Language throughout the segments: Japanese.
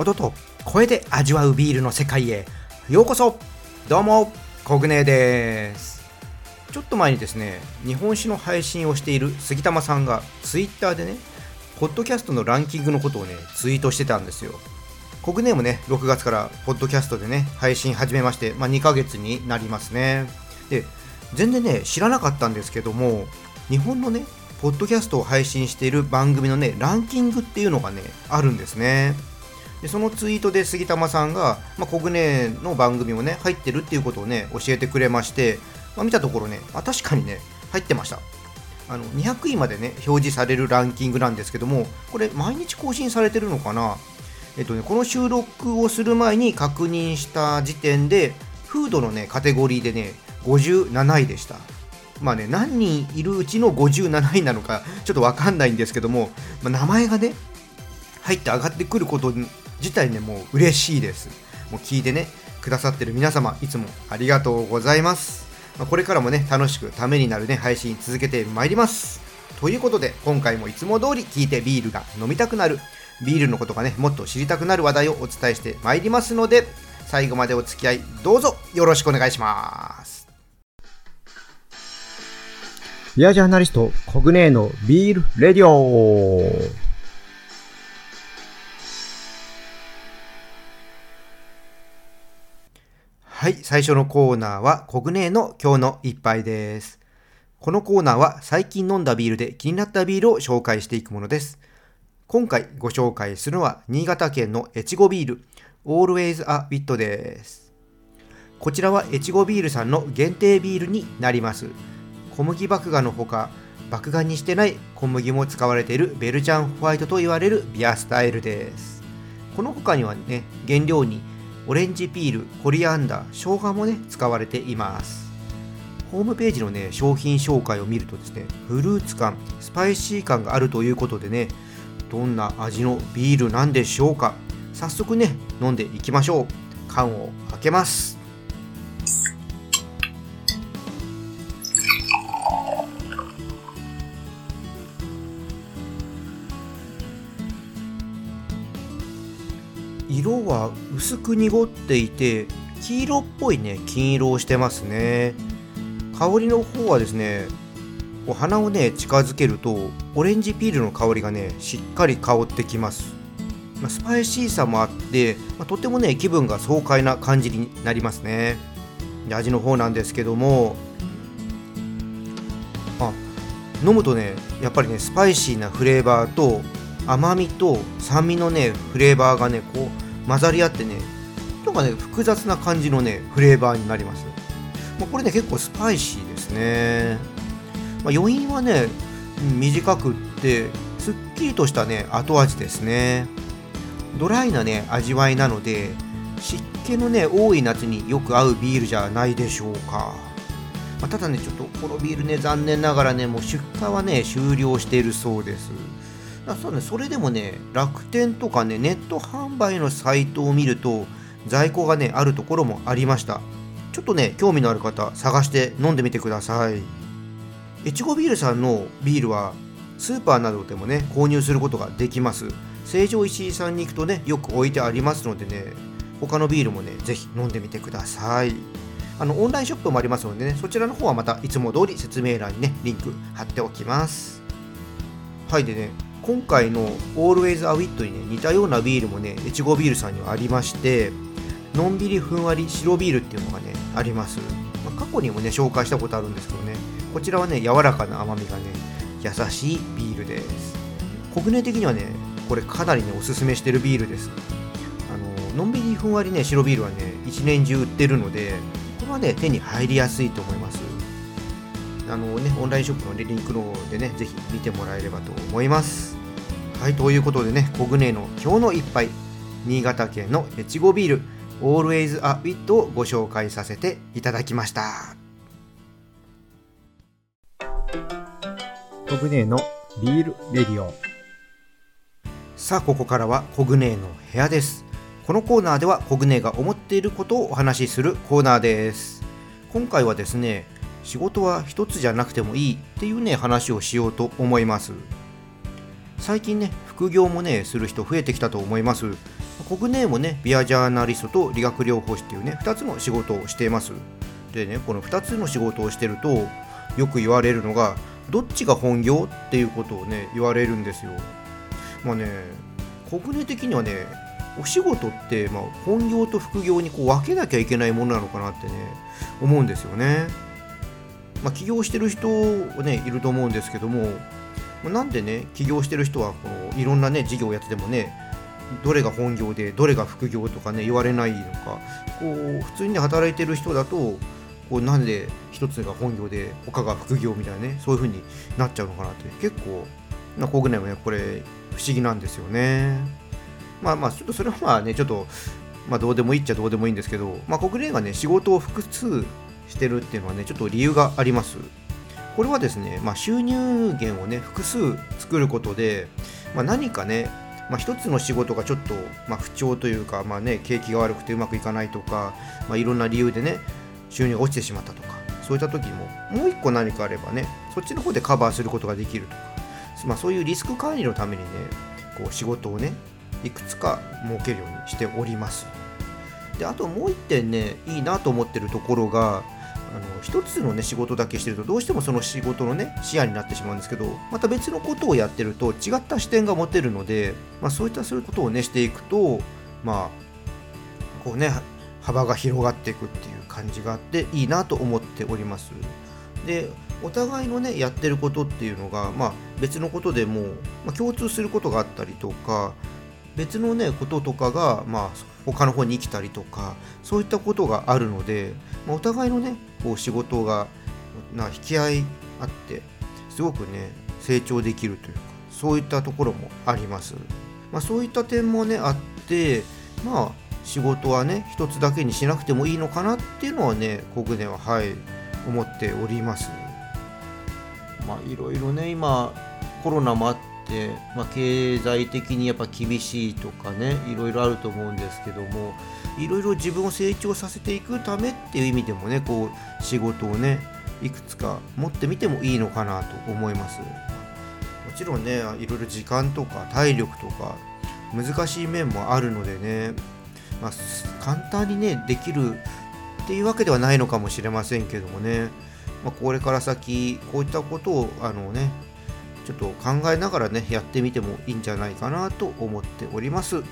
音と声で味わうビールの世界へ。ようこそ。どうもコグネです。ちょっと前にですね日本酒の配信をしている杉玉さんがツイッターでねポッドキャストのランキングのことをねツイートしてたんですよ。コグネもね6月からポッドキャストでね配信始めまして、まあ、2ヶ月になりますね。で全然ね知らなかったんですけども日本のねポッドキャストを配信している番組のねランキングっていうのがねあるんですね。でそのツイートで杉玉さんが、まあ、コグネの番組もね入ってるっていうことをね教えてくれまして、まあ、見たところねあ確かにね入ってました。あの200位までね表示されるランキングなんですけどもこれ毎日更新されてるのかな？えっとねこの収録をする前に確認した時点でフードのねカテゴリーでね57位でした。まあね何人いるうちの57位なのかちょっと分かんないんですけども、まあ、名前がね入って上がってくること自体ねもう嬉しいです。もう聞いてねくださってる皆様いつもありがとうございます。まこれからもね楽しくためになるね配信続けてまいります。ということで今回もいつも通り聞いてビールが飲みたくなる。ビールのことがねもっと知りたくなる話題をお伝えしてまいりますので最後までお付き合いどうぞよろしくお願いします。ビアジャーナリストコグネーのビールレディオ。はい、最初のコーナーはコグネの今日の一杯です。このコーナーは最近飲んだビールで気になったビールを紹介していくものです。今回ご紹介するのは新潟県の越後ビール Always a Wit です。こちらは越後ビールさんの限定ビールになります。小麦麦芽のほか、麦芽にしてない小麦も使われているベルジャンホワイトと言われるビアスタイルです。この他にはね、原料にオレンジピール、コリアンダー、生姜もね、使われています。ホームページのね、商品紹介を見るとですね、フルーツ感、スパイシー感があるということでね、どんな味のビールなんでしょうか早速ね、飲んでいきましょう。缶を開けます。色は薄く濁っていて黄色っぽいね金色をしてますね。香りの方はですねお花をね近づけるとオレンジピールの香りがねしっかり香ってきます、スパイシーさもあって、ま、とてもね気分が爽快な感じになりますね。で味の方なんですけどもあ飲むとねやっぱりねスパイシーなフレーバーと甘みと酸味のねフレーバーがねこう混ざり合ってねなんかね複雑な感じのねフレーバーになります、まあ、これね結構スパイシーですね、まあ、余韻はね短くってすっきりとしたね後味ですね。ドライなね味わいなので湿気のね多い夏によく合うビールじゃないでしょうか、まあ、ただねちょっとこのビールね残念ながらねもう出荷はね終了しているそうです。そうね、それでもね、楽天とかね、ネット販売のサイトを見ると、在庫がね、あるところもありました。ちょっとね、興味のある方、探して飲んでみてください。越後ビールさんのビールは、スーパーなどでもね、購入することができます。成城石井さんに行くとね、よく置いてありますのでね、他のビールもね、ぜひ飲んでみてください。あの、オンラインショップもありますのでね、そちらの方はまたいつも通り説明欄にね、リンク貼っておきます。はい、でね、今回の Always a Wit にね似たようなビールもね越後ビールさんにはありましてのんびりふんわり白ビールっていうのがねあります、まあ、過去にもね紹介したことあるんですけどねこちらはね柔らかな甘みがね優しいビールです。国内的にはねこれかなりねおすすめしてるビールです。あののんびりふんわりね白ビールはね一年中売ってるのでこれはね手に入りやすいと思います。あのね、オンラインショップのリンクの方でね、ぜひ見てもらえればと思います。はい、ということでね、コグネの今日の一杯、新潟県の越後ビール、Always a Wit をご紹介させていただきました。コグネのビールレディオ。さあ、ここからはコグネの部屋です。このコーナーではコグネが思っていることをお話しするコーナーです。今回はですね、仕事は一つじゃなくてもいいっていうね話をしようと思います最近ね副業もねする人増えてきたと思います。コグネーもねビアジャーナリストと理学療法士っていうね2つの仕事をしています。でねこの2つの仕事をしてるとよく言われるのがどっちが本業っていうことをね言われるんですよ。まあねコグネ的にはねお仕事って、まあ、本業と副業にこう分けなきゃいけないものなのかなってね思うんですよね。まあ、起業してる人ねいると思うんですけどもなんでね起業してる人はこのいろんなね事業をやっててもねどれが本業でどれが副業とかね言われないのかこう普通に、ね、働いてる人だとこうなんで一つが本業で他が副業みたいなねそういう風になっちゃうのかなって結構な国内もねこれ不思議なんですよね。まあまあちょっとそれはまあねちょっとまあどうでもいいっちゃどうでもいいんですけどまあ国内がね仕事を複数してるっていうのはねちょっと理由があります。これはですね、まあ、収入源をね複数作ることで、まあ、何かねまあ、一つの仕事がちょっと、ま、不調というか、まあね、景気が悪くてうまくいかないとか、まあ、いろんな理由でね収入が落ちてしまったとかそういった時ももう一個何かあればねそっちの方でカバーすることができるとか、まあ、そういうリスク管理のためにねこう仕事をねいくつか設けるようにしております。であともう一点ねいいなと思ってるところがあの一つのね仕事だけしてるとどうしてもその仕事のね視野になってしまうんですけどまた別のことをやってると違った視点が持てるので、まあ、そういったそういうことをねしていくとまあこうね幅が広がっていくっていう感じがあっていいなと思っております。でお互いのねやってることっていうのが、まあ、別のことでも、まあ、共通することがあったりとか別のねこととかが、まあ、他の方に生きたりとかそういったことがあるので、まあ、お互いのねこう仕事がな引き合いあってすごくね成長できるというかそういったところもあります、まあ、そういった点もねあってまあ仕事はね一つだけにしなくてもいいのかなっていうのはね国でははい思っております。まあいろいろね今コロナもあっ、まあ、経済的にやっぱ厳しいとかねいろいろあると思うんですけどもいろいろ自分を成長させていくためっていう意味でもねこう仕事をねいくつか持ってみてもいいのかなと思います。もちろんねいろいろ時間とか体力とか難しい面もあるのでね、まあ、簡単にねできるっていうわけではないのかもしれませんけどもね、まあ、これから先こういったことをあのねちょっと考えながらねやってみてもいいんじゃないかなと思っております。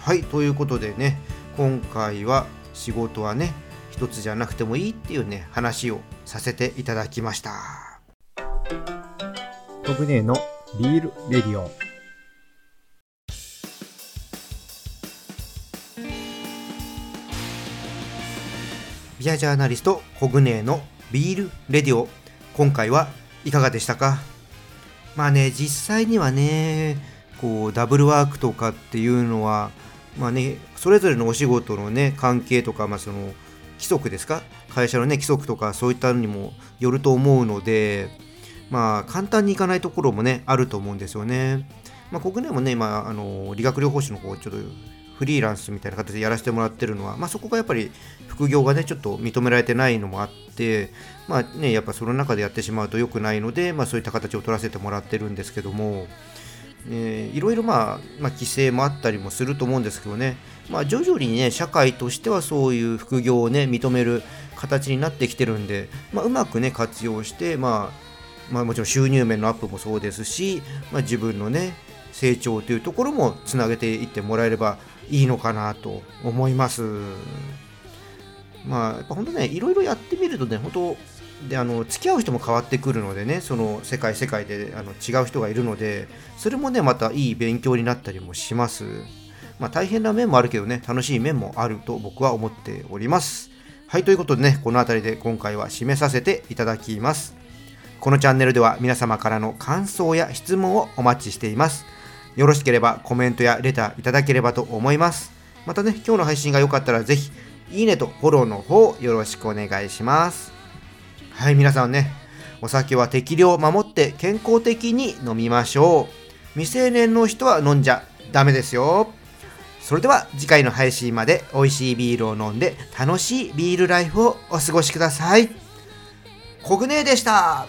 はいということでね今回は仕事はね一つじゃなくてもいいっていうね話をさせていただきました。コグネのビールレディオ。ビアジャーナリストコグネのビールレディオ。今回はいかがでしたか？まあね実際にはねこうダブルワークとかっていうのはまあねそれぞれのお仕事のね関係とかまあその規則ですか？会社のね規則とかそういったのにもよると思うのでまあ簡単にいかないところもねあると思うんですよね。まあ、国内もね今あの理学療法士の方ちょっとフリーランスみたいな形でやらせてもらってるのは、まあ、そこがやっぱり副業がねちょっと認められてないのもあってまあねやっぱその中でやってしまうと良くないので、まあ、そういった形を取らせてもらってるんですけども、えいろいろまあ、まあ、規制もあったりもすると思うんですけどね、まあ、徐々にね社会としてはそういう副業をね認める形になってきてるんで、まあ、うまくね活用して、まあ、まあもちろん収入面のアップもそうですし、まあ、自分のね成長というところもつなげていってもらえればいいのかなと思います。まあ、やっぱ本当ね、いろいろやってみるとね、本当、であの付き合う人も変わってくるのでね、その世界、世界であの違う人がいるので、それもね、またいい勉強になったりもします。まあ、大変な面もあるけどね、楽しい面もあると僕は思っております。はい、ということでね、この辺りで今回は締めさせていただきます。このチャンネルでは皆様からの感想や質問をお待ちしています。よろしければコメントやレターいただければと思います。またね、今日の配信が良かったらぜひ、いいねとフォローの方よろしくお願いします。はい、皆さんね、お酒は適量を守って健康的に飲みましょう。未成年の人は飲んじゃダメですよ。それでは次回の配信まで美味しいビールを飲んで楽しいビールライフをお過ごしください。コグネでした。